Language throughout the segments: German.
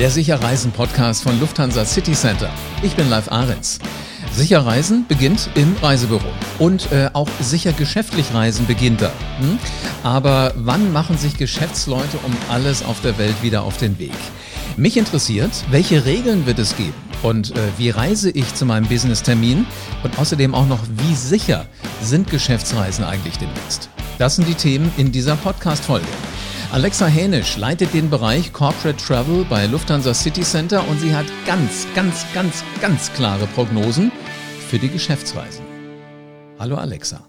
Der Sicherreisen-Podcast von Lufthansa City Center. Ich bin Live Ahrens. Sicher Reisen beginnt im Reisebüro. Und äh, auch sicher geschäftlich Reisen beginnt da. Hm? Aber wann machen sich Geschäftsleute um alles auf der Welt wieder auf den Weg? Mich interessiert, welche Regeln wird es geben? Und äh, wie reise ich zu meinem Business-Termin? Und außerdem auch noch, wie sicher sind Geschäftsreisen eigentlich demnächst? Das sind die Themen in dieser Podcast-Folge. Alexa Hänisch leitet den Bereich Corporate Travel bei Lufthansa City Center und sie hat ganz, ganz, ganz, ganz klare Prognosen für die Geschäftsreisen. Hallo Alexa.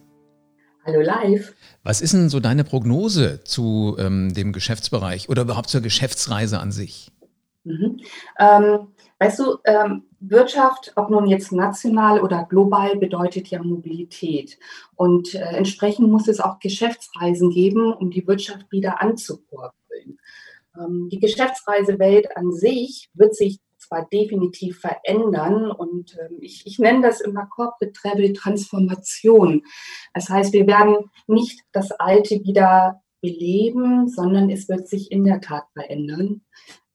Hallo live. Was ist denn so deine Prognose zu ähm, dem Geschäftsbereich oder überhaupt zur Geschäftsreise an sich? Mhm. Ähm, weißt du, ähm, Wirtschaft, ob nun jetzt national oder global, bedeutet ja Mobilität. Und äh, entsprechend muss es auch Geschäftsreisen geben, um die Wirtschaft wieder anzukurbeln. Ähm, die Geschäftsreisewelt an sich wird sich zwar definitiv verändern und ähm, ich, ich nenne das immer Corporate Travel Transformation. Das heißt, wir werden nicht das Alte wieder beleben, sondern es wird sich in der Tat verändern.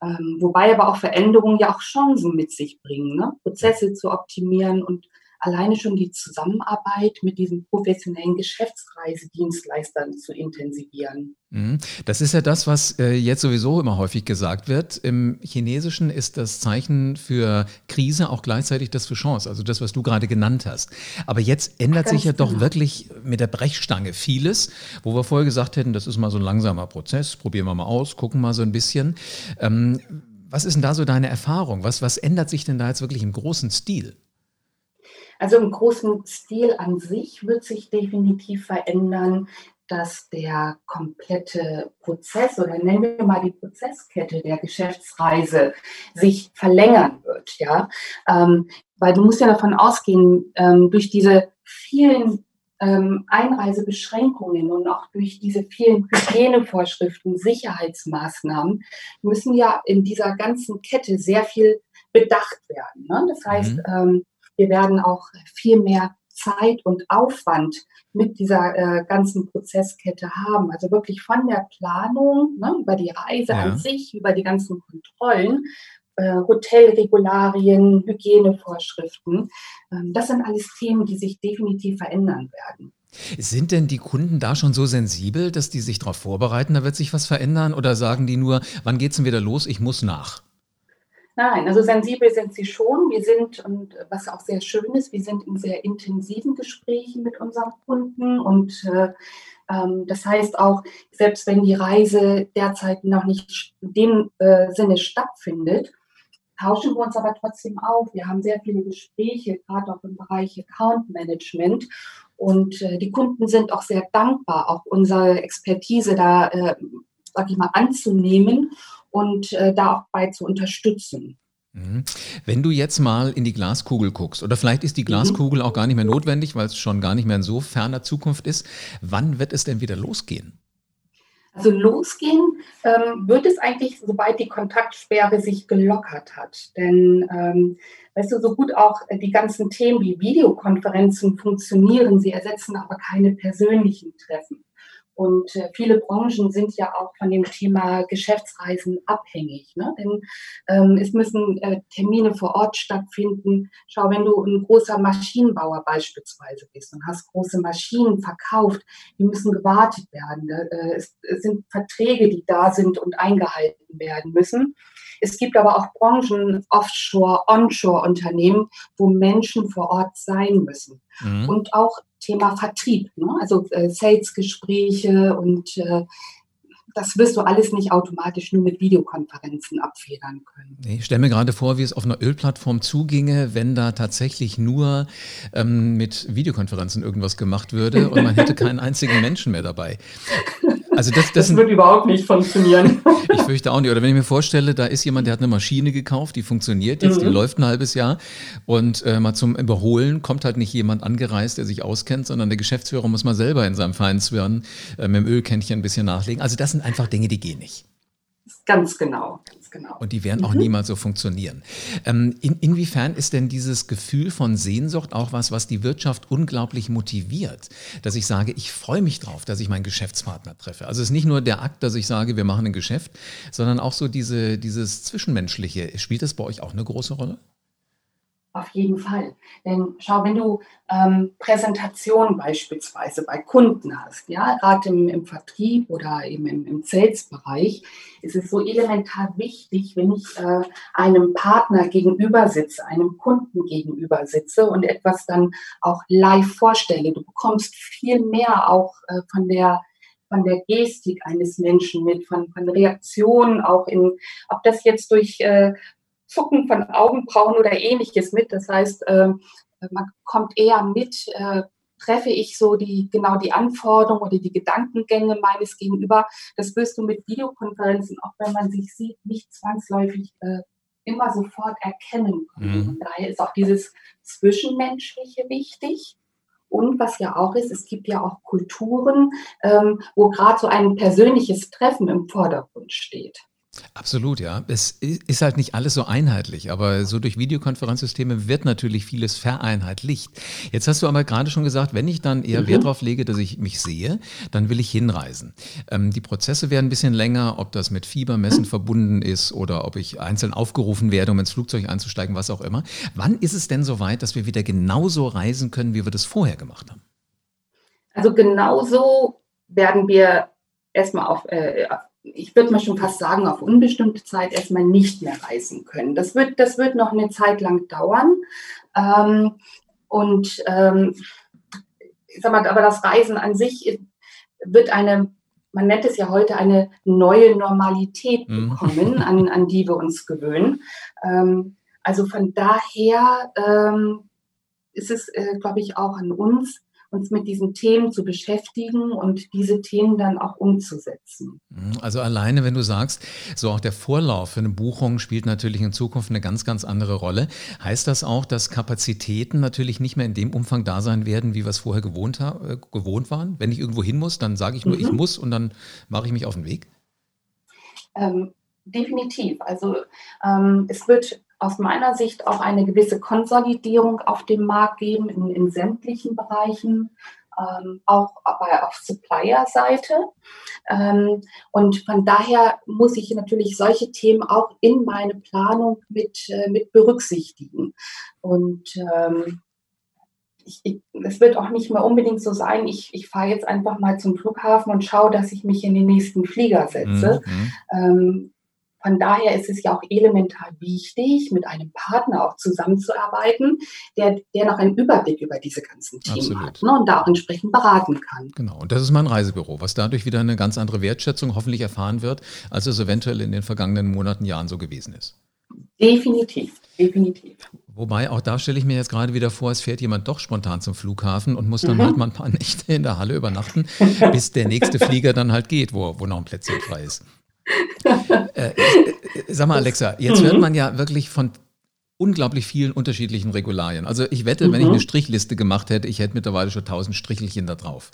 Ähm, wobei aber auch Veränderungen ja auch Chancen mit sich bringen, ne? Prozesse zu optimieren und alleine schon die Zusammenarbeit mit diesen professionellen Geschäftsreisedienstleistern zu intensivieren. Mhm. Das ist ja das, was äh, jetzt sowieso immer häufig gesagt wird. Im Chinesischen ist das Zeichen für Krise auch gleichzeitig das für Chance, also das, was du gerade genannt hast. Aber jetzt ändert Ganz sich ja genau. doch wirklich mit der Brechstange vieles, wo wir vorher gesagt hätten, das ist mal so ein langsamer Prozess, probieren wir mal aus, gucken mal so ein bisschen. Ähm, was ist denn da so deine Erfahrung? Was, was ändert sich denn da jetzt wirklich im großen Stil? Also im großen Stil an sich wird sich definitiv verändern, dass der komplette Prozess oder nennen wir mal die Prozesskette der Geschäftsreise sich verlängern wird. Ja? Ähm, weil du musst ja davon ausgehen, ähm, durch diese vielen ähm, Einreisebeschränkungen und auch durch diese vielen Hygienevorschriften, Sicherheitsmaßnahmen müssen ja in dieser ganzen Kette sehr viel bedacht werden. Ne? Das heißt, mhm. ähm, wir werden auch viel mehr Zeit und Aufwand mit dieser äh, ganzen Prozesskette haben. Also wirklich von der Planung ne, über die Reise ja. an sich, über die ganzen Kontrollen, äh, Hotelregularien, Hygienevorschriften. Ähm, das sind alles Themen, die sich definitiv verändern werden. Sind denn die Kunden da schon so sensibel, dass die sich darauf vorbereiten, da wird sich was verändern? Oder sagen die nur, wann geht es denn wieder los? Ich muss nach? Nein, also sensibel sind sie schon. Wir sind, und was auch sehr schön ist, wir sind in sehr intensiven Gesprächen mit unseren Kunden. Und äh, ähm, das heißt auch, selbst wenn die Reise derzeit noch nicht in dem äh, Sinne stattfindet, tauschen wir uns aber trotzdem auf. Wir haben sehr viele Gespräche, gerade auch im Bereich Account Management. Und äh, die Kunden sind auch sehr dankbar, auch unsere Expertise da, äh, sag ich mal, anzunehmen und äh, da auch bei zu unterstützen. Mhm. Wenn du jetzt mal in die Glaskugel guckst, oder vielleicht ist die mhm. Glaskugel auch gar nicht mehr notwendig, weil es schon gar nicht mehr in so ferner Zukunft ist, wann wird es denn wieder losgehen? Also losgehen ähm, wird es eigentlich, sobald die Kontaktsperre sich gelockert hat. Denn, ähm, weißt du, so gut auch die ganzen Themen wie Videokonferenzen funktionieren, sie ersetzen aber keine persönlichen Treffen. Und äh, viele Branchen sind ja auch von dem Thema Geschäftsreisen abhängig. Ne? Denn ähm, es müssen äh, Termine vor Ort stattfinden. Schau, wenn du ein großer Maschinenbauer beispielsweise bist und hast große Maschinen verkauft, die müssen gewartet werden. Ne? Äh, es, es sind Verträge, die da sind und eingehalten werden müssen. Es gibt aber auch Branchen, Offshore, Onshore-Unternehmen, wo Menschen vor Ort sein müssen. Mhm. Und auch Thema Vertrieb, ne? also äh, Sales-Gespräche und äh, das wirst du alles nicht automatisch nur mit Videokonferenzen abfedern können. Ich stelle mir gerade vor, wie es auf einer Ölplattform zuginge, wenn da tatsächlich nur ähm, mit Videokonferenzen irgendwas gemacht würde und man hätte keinen einzigen Menschen mehr dabei. Also das, das, das wird überhaupt nicht funktionieren. Ich fürchte auch nicht. Oder wenn ich mir vorstelle, da ist jemand, der hat eine Maschine gekauft, die funktioniert jetzt, mhm. die läuft ein halbes Jahr und äh, mal zum Überholen kommt halt nicht jemand angereist, der sich auskennt, sondern der Geschäftsführer muss mal selber in seinem Feinswirren äh, mit dem Ölkännchen ein bisschen nachlegen. Also das sind einfach Dinge, die gehen nicht. Ganz genau. Genau. Und die werden auch mhm. niemals so funktionieren. Ähm, in, inwiefern ist denn dieses Gefühl von Sehnsucht auch was, was die Wirtschaft unglaublich motiviert? Dass ich sage, ich freue mich drauf, dass ich meinen Geschäftspartner treffe. Also es ist nicht nur der Akt, dass ich sage, wir machen ein Geschäft, sondern auch so diese, dieses Zwischenmenschliche. Spielt das bei euch auch eine große Rolle? Auf jeden Fall. Denn schau, wenn du ähm, Präsentationen beispielsweise bei Kunden hast, ja, gerade im, im, Vertrieb oder eben im, im Sales-Bereich, ist es so elementar wichtig, wenn ich äh, einem Partner gegenüber sitze, einem Kunden gegenüber sitze und etwas dann auch live vorstelle. Du bekommst viel mehr auch äh, von der von der Gestik eines Menschen mit, von, von Reaktionen auch in, ob das jetzt durch äh, Zucken von Augenbrauen oder ähnliches mit. Das heißt, ähm, man kommt eher mit, äh, treffe ich so die genau die Anforderungen oder die Gedankengänge meines Gegenüber. Das wirst du mit Videokonferenzen, auch wenn man sich sieht, nicht zwangsläufig äh, immer sofort erkennen Mhm. Daher ist auch dieses Zwischenmenschliche wichtig. Und was ja auch ist, es gibt ja auch Kulturen, ähm, wo gerade so ein persönliches Treffen im Vordergrund steht. Absolut, ja. Es ist halt nicht alles so einheitlich, aber so durch Videokonferenzsysteme wird natürlich vieles vereinheitlicht. Jetzt hast du aber gerade schon gesagt, wenn ich dann eher Wert mhm. darauf lege, dass ich mich sehe, dann will ich hinreisen. Ähm, die Prozesse werden ein bisschen länger, ob das mit Fiebermessen mhm. verbunden ist oder ob ich einzeln aufgerufen werde, um ins Flugzeug einzusteigen, was auch immer. Wann ist es denn soweit, dass wir wieder genauso reisen können, wie wir das vorher gemacht haben? Also genauso werden wir erstmal auf, äh, ich würde mal schon fast sagen, auf unbestimmte Zeit erstmal nicht mehr reisen können. Das wird, das wird noch eine Zeit lang dauern. Ähm, und ähm, ich sag mal, aber das Reisen an sich wird eine, man nennt es ja heute eine neue Normalität mhm. bekommen, an, an die wir uns gewöhnen. Ähm, also von daher ähm, ist es, äh, glaube ich, auch an uns, uns mit diesen Themen zu beschäftigen und diese Themen dann auch umzusetzen. Mhm, also alleine, wenn du sagst, so auch der Vorlauf für eine Buchung spielt natürlich in Zukunft eine ganz, ganz andere Rolle. Heißt das auch, dass Kapazitäten natürlich nicht mehr in dem Umfang da sein werden, wie wir es vorher gewohnt, äh, gewohnt waren? Wenn ich irgendwo hin muss, dann sage ich nur, mhm. ich muss und dann mache ich mich auf den Weg? Ähm, definitiv. Also ähm, es wird aus meiner Sicht auch eine gewisse Konsolidierung auf dem Markt geben in, in sämtlichen Bereichen, ähm, auch bei, auf Supplier-Seite. Ähm, und von daher muss ich natürlich solche Themen auch in meine Planung mit, äh, mit berücksichtigen. Und ähm, es wird auch nicht mehr unbedingt so sein, ich, ich fahre jetzt einfach mal zum Flughafen und schaue, dass ich mich in den nächsten Flieger setze. Mhm. Ähm, von daher ist es ja auch elementar wichtig, mit einem Partner auch zusammenzuarbeiten, der, der noch einen Überblick über diese ganzen Themen Absolut. hat ne, und da auch entsprechend beraten kann. Genau, und das ist mein Reisebüro, was dadurch wieder eine ganz andere Wertschätzung hoffentlich erfahren wird, als es eventuell in den vergangenen Monaten, Jahren so gewesen ist. Definitiv, definitiv. Wobei, auch da stelle ich mir jetzt gerade wieder vor, es fährt jemand doch spontan zum Flughafen und muss dann mhm. halt mal ein paar Nächte in der Halle übernachten, bis der nächste Flieger dann halt geht, wo, wo noch ein Plätzchen frei ist. Äh, äh, sag mal, Alexa, jetzt hört mhm. man ja wirklich von unglaublich vielen unterschiedlichen Regularien. Also ich wette, wenn ich eine mhm. Strichliste gemacht hätte, ich hätte mittlerweile schon tausend Strichelchen da drauf.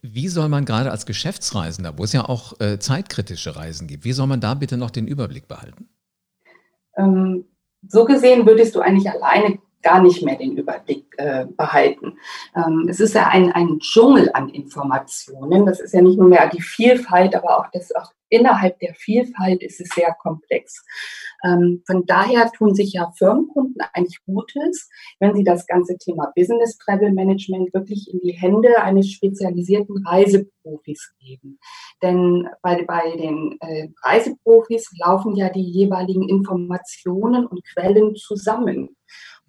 Wie soll man gerade als Geschäftsreisender, wo es ja auch äh, zeitkritische Reisen gibt, wie soll man da bitte noch den Überblick behalten? Ähm, so gesehen würdest du eigentlich alleine gar nicht mehr den Überblick äh, behalten. Ähm, es ist ja ein, ein Dschungel an Informationen. Das ist ja nicht nur mehr die Vielfalt, aber auch das auch innerhalb der Vielfalt ist es sehr komplex. Ähm, von daher tun sich ja Firmenkunden eigentlich Gutes, wenn sie das ganze Thema Business Travel Management wirklich in die Hände eines spezialisierten Reiseprofis geben. Denn bei, bei den äh, Reiseprofis laufen ja die jeweiligen Informationen und Quellen zusammen.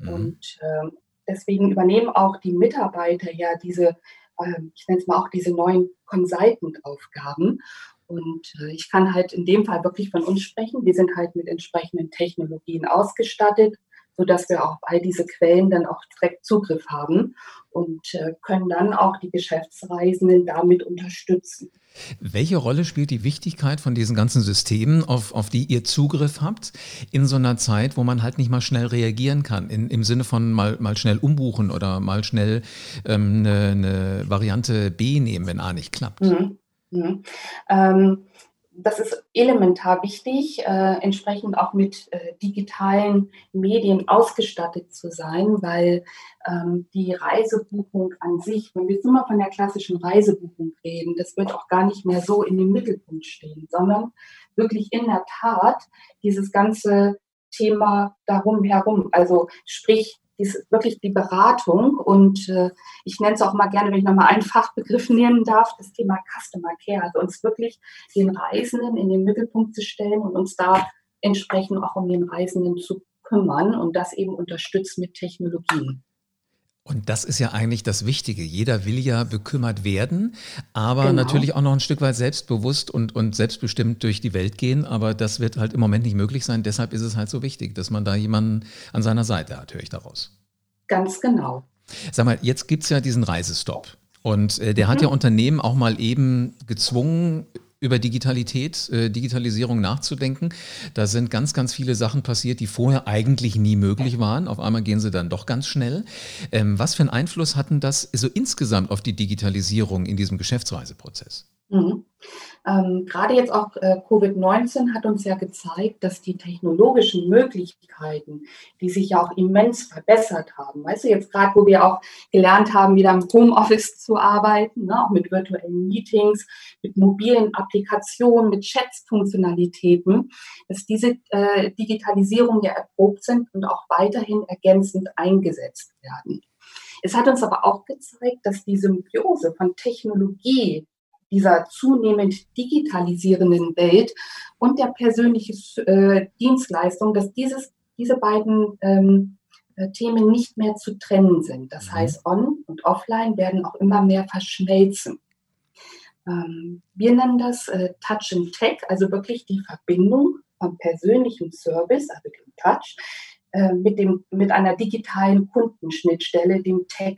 Mhm. Und äh, deswegen übernehmen auch die Mitarbeiter ja diese, äh, ich nenne es mal auch diese neuen Consultant-Aufgaben. Und äh, ich kann halt in dem Fall wirklich von uns sprechen. Wir sind halt mit entsprechenden Technologien ausgestattet, sodass wir auf all diese Quellen dann auch direkt Zugriff haben und äh, können dann auch die Geschäftsreisenden damit unterstützen. Welche Rolle spielt die Wichtigkeit von diesen ganzen Systemen, auf, auf die ihr Zugriff habt, in so einer Zeit, wo man halt nicht mal schnell reagieren kann, in, im Sinne von mal, mal schnell umbuchen oder mal schnell ähm, eine, eine Variante B nehmen, wenn A nicht klappt? Mhm. Mhm. Ähm, das ist elementar wichtig, äh, entsprechend auch mit äh, digitalen Medien ausgestattet zu sein, weil ähm, die Reisebuchung an sich, wenn wir jetzt immer von der klassischen Reisebuchung reden, das wird auch gar nicht mehr so in den Mittelpunkt stehen, sondern wirklich in der Tat dieses ganze Thema darum herum, also sprich ist wirklich die Beratung und äh, ich nenne es auch mal gerne, wenn ich nochmal einen Fachbegriff nennen darf, das Thema Customer Care, also uns wirklich den Reisenden in den Mittelpunkt zu stellen und uns da entsprechend auch um den Reisenden zu kümmern und das eben unterstützt mit Technologien. Und das ist ja eigentlich das Wichtige. Jeder will ja bekümmert werden, aber genau. natürlich auch noch ein Stück weit selbstbewusst und, und selbstbestimmt durch die Welt gehen. Aber das wird halt im Moment nicht möglich sein. Deshalb ist es halt so wichtig, dass man da jemanden an seiner Seite hat, höre ich daraus. Ganz genau. Sag mal, jetzt gibt es ja diesen Reisestopp. Und äh, der mhm. hat ja Unternehmen auch mal eben gezwungen, über Digitalität, äh, Digitalisierung nachzudenken. Da sind ganz, ganz viele Sachen passiert, die vorher eigentlich nie möglich waren. Auf einmal gehen sie dann doch ganz schnell. Ähm, was für einen Einfluss hatten das so insgesamt auf die Digitalisierung in diesem Geschäftsreiseprozess? Mhm. Ähm, gerade jetzt auch äh, Covid-19 hat uns ja gezeigt, dass die technologischen Möglichkeiten, die sich ja auch immens verbessert haben, weißt du, jetzt gerade, wo wir auch gelernt haben, wieder im Homeoffice zu arbeiten, ne, auch mit virtuellen Meetings, mit mobilen Applikationen, mit Chats-Funktionalitäten, dass diese äh, Digitalisierung ja erprobt sind und auch weiterhin ergänzend eingesetzt werden. Es hat uns aber auch gezeigt, dass die Symbiose von Technologie dieser zunehmend digitalisierenden Welt und der persönlichen äh, Dienstleistung, dass dieses, diese beiden ähm, äh, Themen nicht mehr zu trennen sind. Das mhm. heißt, On- und Offline werden auch immer mehr verschmelzen. Ähm, wir nennen das äh, Touch and Tech, also wirklich die Verbindung vom persönlichen Service, also dem Touch, äh, mit, dem, mit einer digitalen Kundenschnittstelle, dem Tech.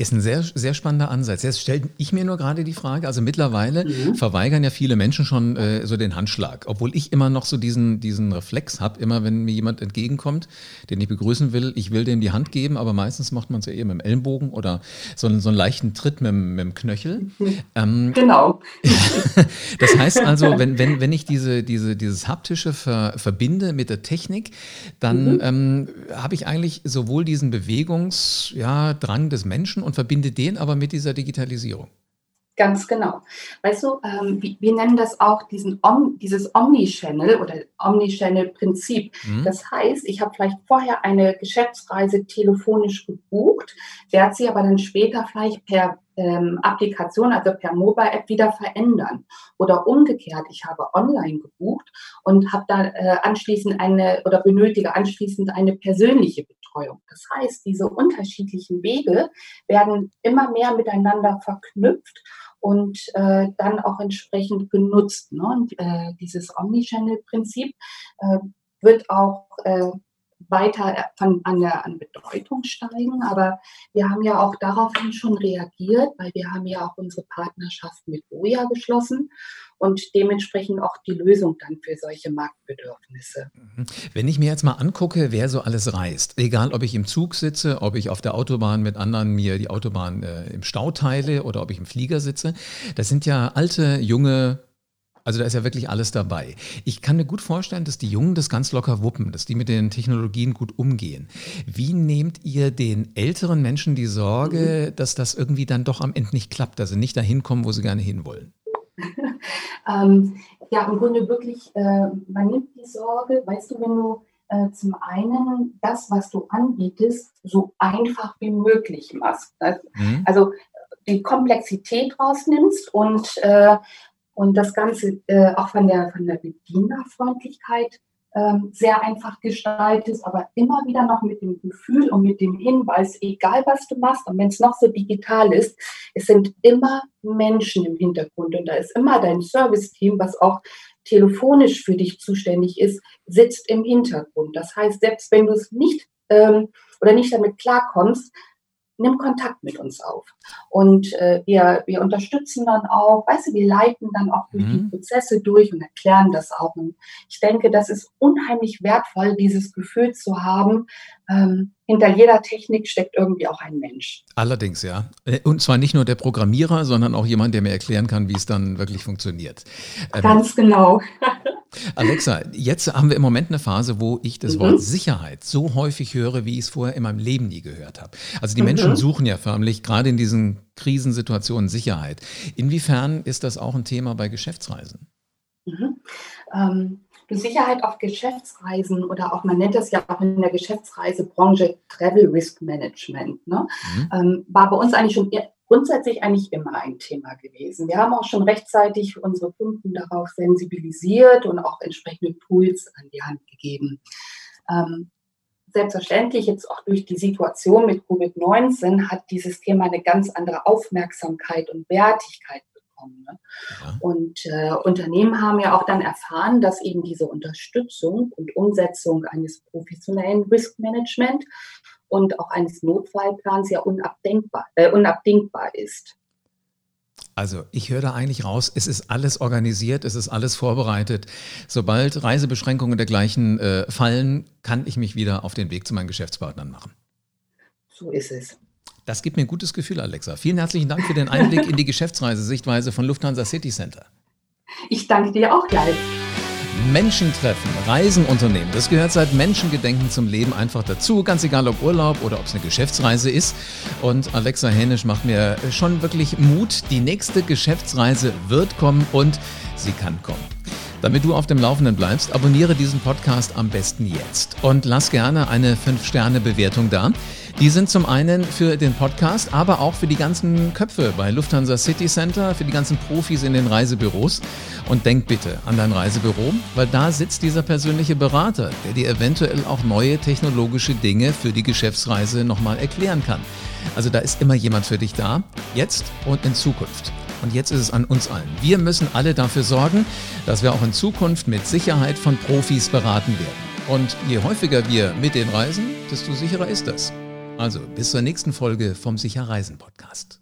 Ist ein sehr, sehr spannender Ansatz. Jetzt stelle ich mir nur gerade die Frage, also mittlerweile mhm. verweigern ja viele Menschen schon äh, so den Handschlag, obwohl ich immer noch so diesen, diesen Reflex habe, immer wenn mir jemand entgegenkommt, den ich begrüßen will, ich will dem die Hand geben, aber meistens macht man es ja eher mit dem Ellenbogen oder so, einen, so einen leichten Tritt mit, mit dem Knöchel. Ähm, genau. das heißt also, wenn, wenn, wenn ich diese, diese, dieses Haptische ver, verbinde mit der Technik, dann mhm. ähm, habe ich eigentlich sowohl diesen Bewegungsdrang ja, des Menschen und verbinde den aber mit dieser Digitalisierung. Ganz genau. Weißt du, ähm, wir, wir, nennen das auch diesen Om, dieses Omnichannel oder Omnichannel-Prinzip. Mhm. Das heißt, ich habe vielleicht vorher eine Geschäftsreise telefonisch gebucht, werde sie aber dann später vielleicht per ähm, Applikation, also per Mobile-App wieder verändern. Oder umgekehrt, ich habe online gebucht und habe da äh, anschließend eine oder benötige anschließend eine persönliche Betreuung. Das heißt, diese unterschiedlichen Wege werden immer mehr miteinander verknüpft und äh, dann auch entsprechend genutzt. Ne? Und äh, dieses Omnichannel-Prinzip äh, wird auch äh, weiter von, an, der, an Bedeutung steigen. Aber wir haben ja auch daraufhin schon reagiert, weil wir haben ja auch unsere Partnerschaft mit OJA geschlossen und dementsprechend auch die Lösung dann für solche Marktbedürfnisse. Mhm. Wenn ich mir jetzt mal angucke, wer so alles reist, egal ob ich im Zug sitze, ob ich auf der Autobahn mit anderen mir die Autobahn äh, im Stau teile oder ob ich im Flieger sitze, das sind ja alte, junge also da ist ja wirklich alles dabei. Ich kann mir gut vorstellen, dass die Jungen das ganz locker wuppen, dass die mit den Technologien gut umgehen. Wie nehmt ihr den älteren Menschen die Sorge, dass das irgendwie dann doch am Ende nicht klappt, dass sie nicht dahin kommen, wo sie gerne hinwollen? ähm, ja, im Grunde wirklich, äh, man nimmt die Sorge, weißt du, wenn du äh, zum einen das, was du anbietest, so einfach wie möglich machst. Also, mhm. also die Komplexität rausnimmst und äh, und das Ganze äh, auch von der, von der Bedienerfreundlichkeit ähm, sehr einfach gestaltet, aber immer wieder noch mit dem Gefühl und mit dem Hinweis, egal was du machst und wenn es noch so digital ist, es sind immer Menschen im Hintergrund und da ist immer dein Service-Team, was auch telefonisch für dich zuständig ist, sitzt im Hintergrund. Das heißt, selbst wenn du es nicht ähm, oder nicht damit klarkommst, nimm Kontakt mit uns auf. Und äh, wir, wir unterstützen dann auch, weißt du, wir leiten dann auch durch mhm. die Prozesse durch und erklären das auch. Und ich denke, das ist unheimlich wertvoll, dieses Gefühl zu haben, ähm, hinter jeder Technik steckt irgendwie auch ein Mensch. Allerdings, ja. Äh, und zwar nicht nur der Programmierer, sondern auch jemand, der mir erklären kann, wie es dann wirklich funktioniert. Ähm, Ganz genau. Alexa, jetzt haben wir im Moment eine Phase, wo ich das mhm. Wort Sicherheit so häufig höre, wie ich es vorher in meinem Leben nie gehört habe. Also die mhm. Menschen suchen ja förmlich gerade in diesen Krisensituationen Sicherheit. Inwiefern ist das auch ein Thema bei Geschäftsreisen? Mhm. Ähm, Sicherheit auf Geschäftsreisen oder auch, man nennt das ja auch in der Geschäftsreisebranche Travel Risk Management, ne? Mhm. Ähm, war bei uns eigentlich schon grundsätzlich eigentlich immer ein Thema gewesen. Wir haben auch schon rechtzeitig unsere Kunden darauf sensibilisiert und auch entsprechende Tools an die Hand gegeben. Ähm, selbstverständlich jetzt auch durch die Situation mit Covid-19 hat dieses Thema eine ganz andere Aufmerksamkeit und Wertigkeit bekommen. Ne? Ja. Und äh, Unternehmen haben ja auch dann erfahren, dass eben diese Unterstützung und Umsetzung eines professionellen Risk Management und auch eines Notfallplans ja unabdenkbar, äh, unabdingbar ist. Also ich höre da eigentlich raus, es ist alles organisiert, es ist alles vorbereitet. Sobald Reisebeschränkungen dergleichen äh, fallen, kann ich mich wieder auf den Weg zu meinen Geschäftspartnern machen. So ist es. Das gibt mir ein gutes Gefühl, Alexa. Vielen herzlichen Dank für den Einblick in die Geschäftsreisesichtweise von Lufthansa City Center. Ich danke dir auch gleich. Menschen treffen, Reisen unternehmen, das gehört seit Menschengedenken zum Leben einfach dazu, ganz egal ob Urlaub oder ob es eine Geschäftsreise ist. Und Alexa Hänisch macht mir schon wirklich Mut, die nächste Geschäftsreise wird kommen und sie kann kommen. Damit du auf dem Laufenden bleibst, abonniere diesen Podcast am besten jetzt und lass gerne eine 5-Sterne-Bewertung da. Die sind zum einen für den Podcast, aber auch für die ganzen Köpfe bei Lufthansa City Center, für die ganzen Profis in den Reisebüros. Und denk bitte an dein Reisebüro, weil da sitzt dieser persönliche Berater, der dir eventuell auch neue technologische Dinge für die Geschäftsreise nochmal erklären kann. Also da ist immer jemand für dich da, jetzt und in Zukunft. Und jetzt ist es an uns allen. Wir müssen alle dafür sorgen, dass wir auch in Zukunft mit Sicherheit von Profis beraten werden. Und je häufiger wir mit den reisen, desto sicherer ist das. Also bis zur nächsten Folge vom Sicher Reisen Podcast.